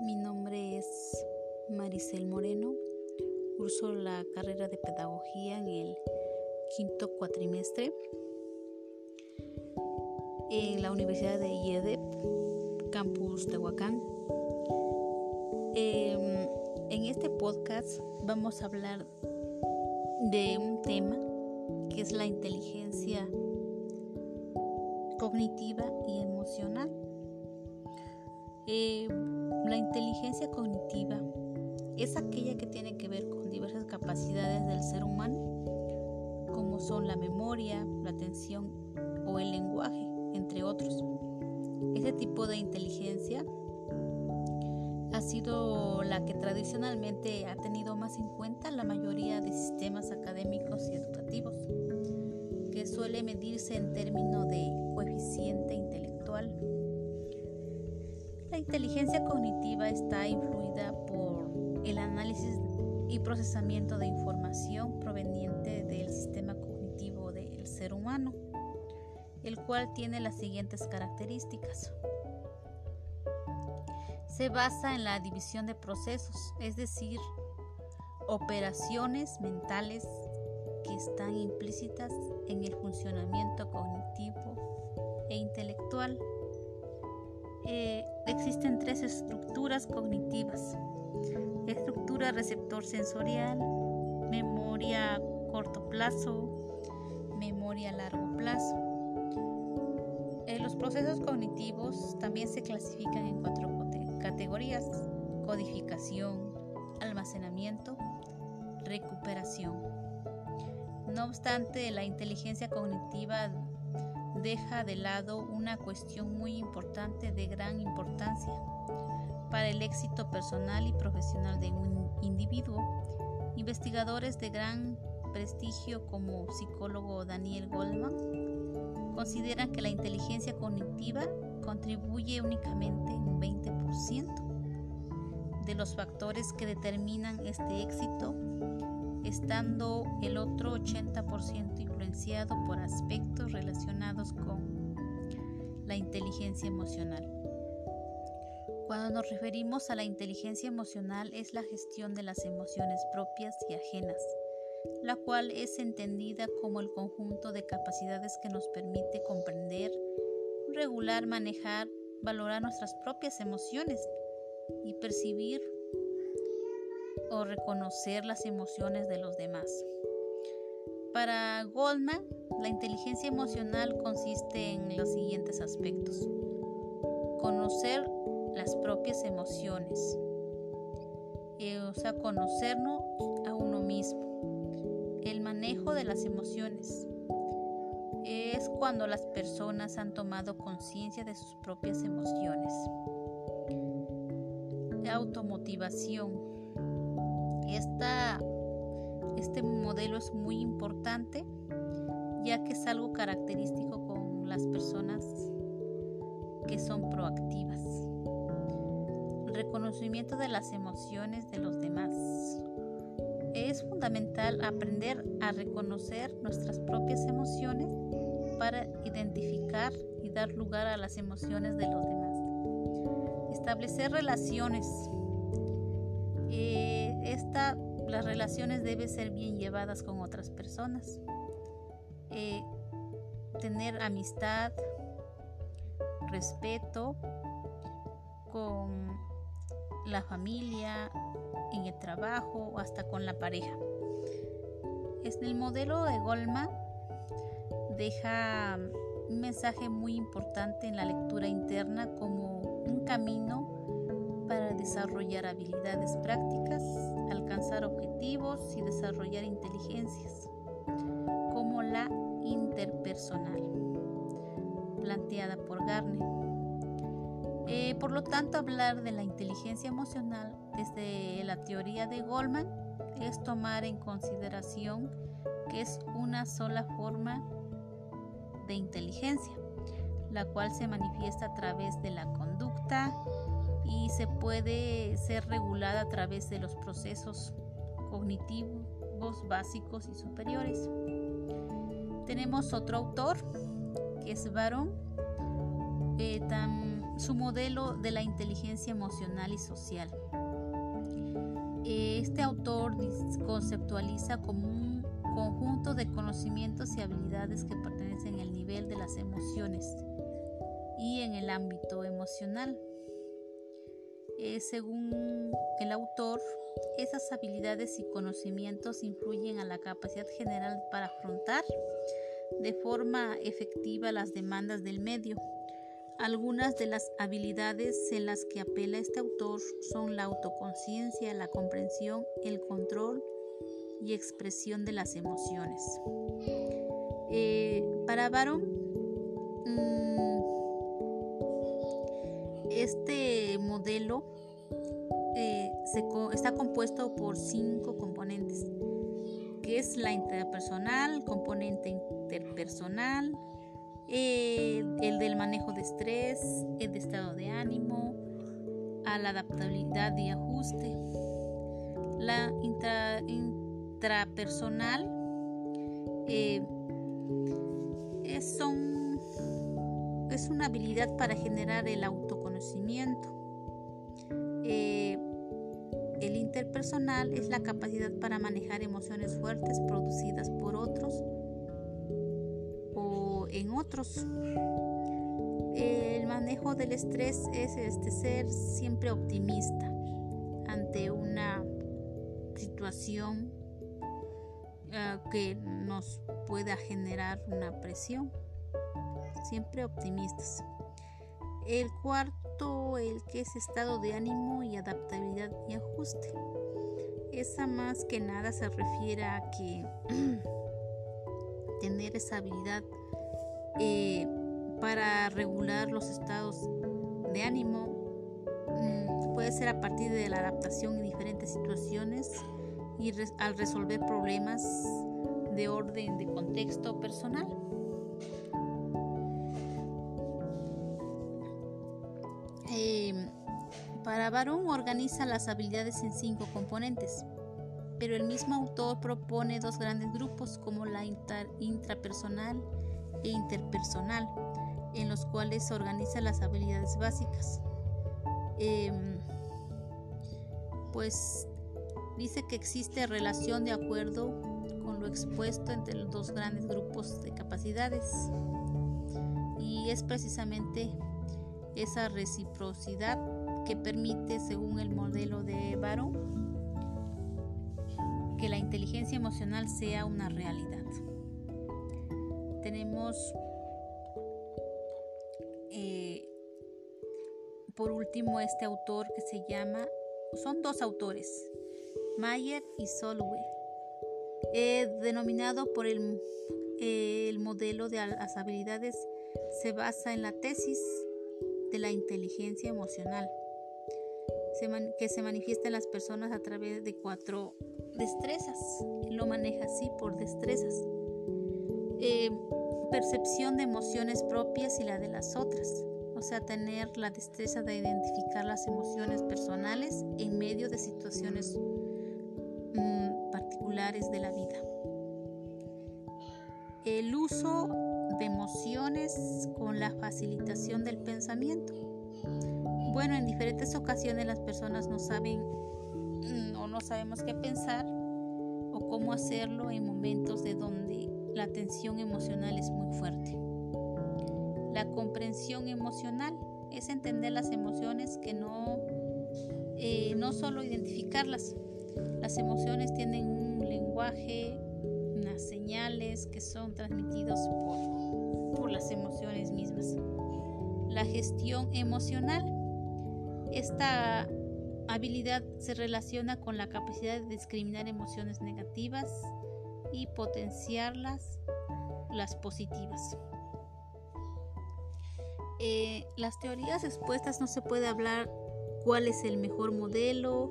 Mi nombre es Maricel Moreno. Curso la carrera de pedagogía en el quinto cuatrimestre en la Universidad de IEDEP, campus Tehuacán. Em, en este podcast vamos a hablar de un tema que es la inteligencia cognitiva y emocional. Eh, la inteligencia cognitiva es aquella que tiene que ver con diversas capacidades del ser humano, como son la memoria, la atención o el lenguaje, entre otros. Este tipo de inteligencia ha sido la que tradicionalmente ha tenido más en cuenta la mayoría de sistemas académicos y educativos, que suele medirse en términos de coeficiente intelectual inteligencia cognitiva está influida por el análisis y procesamiento de información proveniente del sistema cognitivo del ser humano, el cual tiene las siguientes características. Se basa en la división de procesos, es decir, operaciones mentales que están implícitas en el funcionamiento cognitivo e intelectual eh, existen tres estructuras cognitivas. Estructura receptor sensorial, memoria corto plazo, memoria largo plazo. Eh, los procesos cognitivos también se clasifican en cuatro categorías. Codificación, almacenamiento, recuperación. No obstante, la inteligencia cognitiva deja de lado una cuestión muy importante de gran importancia para el éxito personal y profesional de un individuo. Investigadores de gran prestigio como psicólogo Daniel Goldman consideran que la inteligencia cognitiva contribuye únicamente un 20% de los factores que determinan este éxito estando el otro 80% influenciado por aspectos relacionados con la inteligencia emocional. Cuando nos referimos a la inteligencia emocional es la gestión de las emociones propias y ajenas, la cual es entendida como el conjunto de capacidades que nos permite comprender, regular, manejar, valorar nuestras propias emociones y percibir o reconocer las emociones de los demás. Para Goldman, la inteligencia emocional consiste en los siguientes aspectos. Conocer las propias emociones, eh, o sea, conocernos a uno mismo. El manejo de las emociones es cuando las personas han tomado conciencia de sus propias emociones. Automotivación este modelo es muy importante ya que es algo característico con las personas que son proactivas. Reconocimiento de las emociones de los demás. Es fundamental aprender a reconocer nuestras propias emociones para identificar y dar lugar a las emociones de los demás. Establecer relaciones las relaciones deben ser bien llevadas con otras personas. Eh, tener amistad, respeto con la familia, en el trabajo o hasta con la pareja. El modelo de Goldman deja un mensaje muy importante en la lectura interna como un camino desarrollar habilidades prácticas, alcanzar objetivos y desarrollar inteligencias, como la interpersonal, planteada por Garner. Eh, por lo tanto, hablar de la inteligencia emocional desde la teoría de Goldman es tomar en consideración que es una sola forma de inteligencia, la cual se manifiesta a través de la conducta, y se puede ser regulada a través de los procesos cognitivos básicos y superiores. Tenemos otro autor que es Baron. Eh, su modelo de la inteligencia emocional y social. Este autor conceptualiza como un conjunto de conocimientos y habilidades que pertenecen al nivel de las emociones y en el ámbito emocional. Eh, según el autor, esas habilidades y conocimientos influyen a la capacidad general para afrontar de forma efectiva las demandas del medio. Algunas de las habilidades en las que apela este autor son la autoconciencia, la comprensión, el control y expresión de las emociones. Eh, para Baron, mm, este modelo eh, está compuesto por cinco componentes, que es la interpersonal, componente interpersonal, el del manejo de estrés, el de estado de ánimo, la adaptabilidad y ajuste. La intrapersonal eh, es una habilidad para generar el autoconocimiento. Eh, el interpersonal es la capacidad para manejar emociones fuertes producidas por otros en otros. El manejo del estrés es este, ser siempre optimista ante una situación eh, que nos pueda generar una presión. Siempre optimistas. El cuarto, el que es estado de ánimo y adaptabilidad y ajuste. Esa más que nada se refiere a que tener esa habilidad eh, para regular los estados de ánimo. Mm, puede ser a partir de la adaptación en diferentes situaciones y al resolver problemas de orden de contexto personal. Para Barón organiza las habilidades en cinco componentes, pero el mismo autor propone dos grandes grupos como la intrapersonal, e interpersonal, en los cuales se organizan las habilidades básicas. Em, pues dice que existe relación de acuerdo con lo expuesto entre los dos grandes grupos de capacidades y es precisamente esa reciprocidad que permite, según el modelo de Barón, que la inteligencia emocional sea una realidad. Tenemos eh, por último este autor que se llama, son dos autores, Mayer y Solway, eh, denominado por el, el modelo de las habilidades, se basa en la tesis de la inteligencia emocional, que se manifiesta en las personas a través de cuatro destrezas. Lo maneja así por destrezas. Eh, percepción de emociones propias y la de las otras, o sea, tener la destreza de identificar las emociones personales en medio de situaciones mm, particulares de la vida. El uso de emociones con la facilitación del pensamiento. Bueno, en diferentes ocasiones las personas no saben mm, o no sabemos qué pensar o cómo hacerlo en momentos de donde la tensión emocional es muy fuerte. La comprensión emocional es entender las emociones que no, eh, no solo identificarlas. Las emociones tienen un lenguaje, unas señales que son transmitidos por, por las emociones mismas. La gestión emocional. Esta habilidad se relaciona con la capacidad de discriminar emociones negativas y potenciarlas las positivas. Eh, las teorías expuestas no se puede hablar cuál es el mejor modelo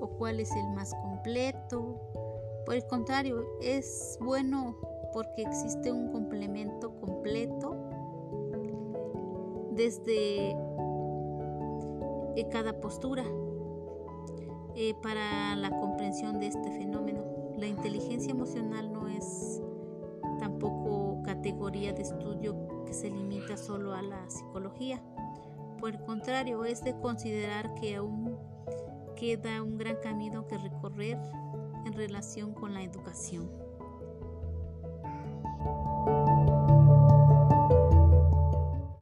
o cuál es el más completo. Por el contrario, es bueno porque existe un complemento completo desde eh, cada postura eh, para la comprensión de este fenómeno. La inteligencia emocional no es tampoco categoría de estudio que se limita solo a la psicología, Por el contrario, es de considerar que aún queda un gran camino que recorrer en relación con la educación.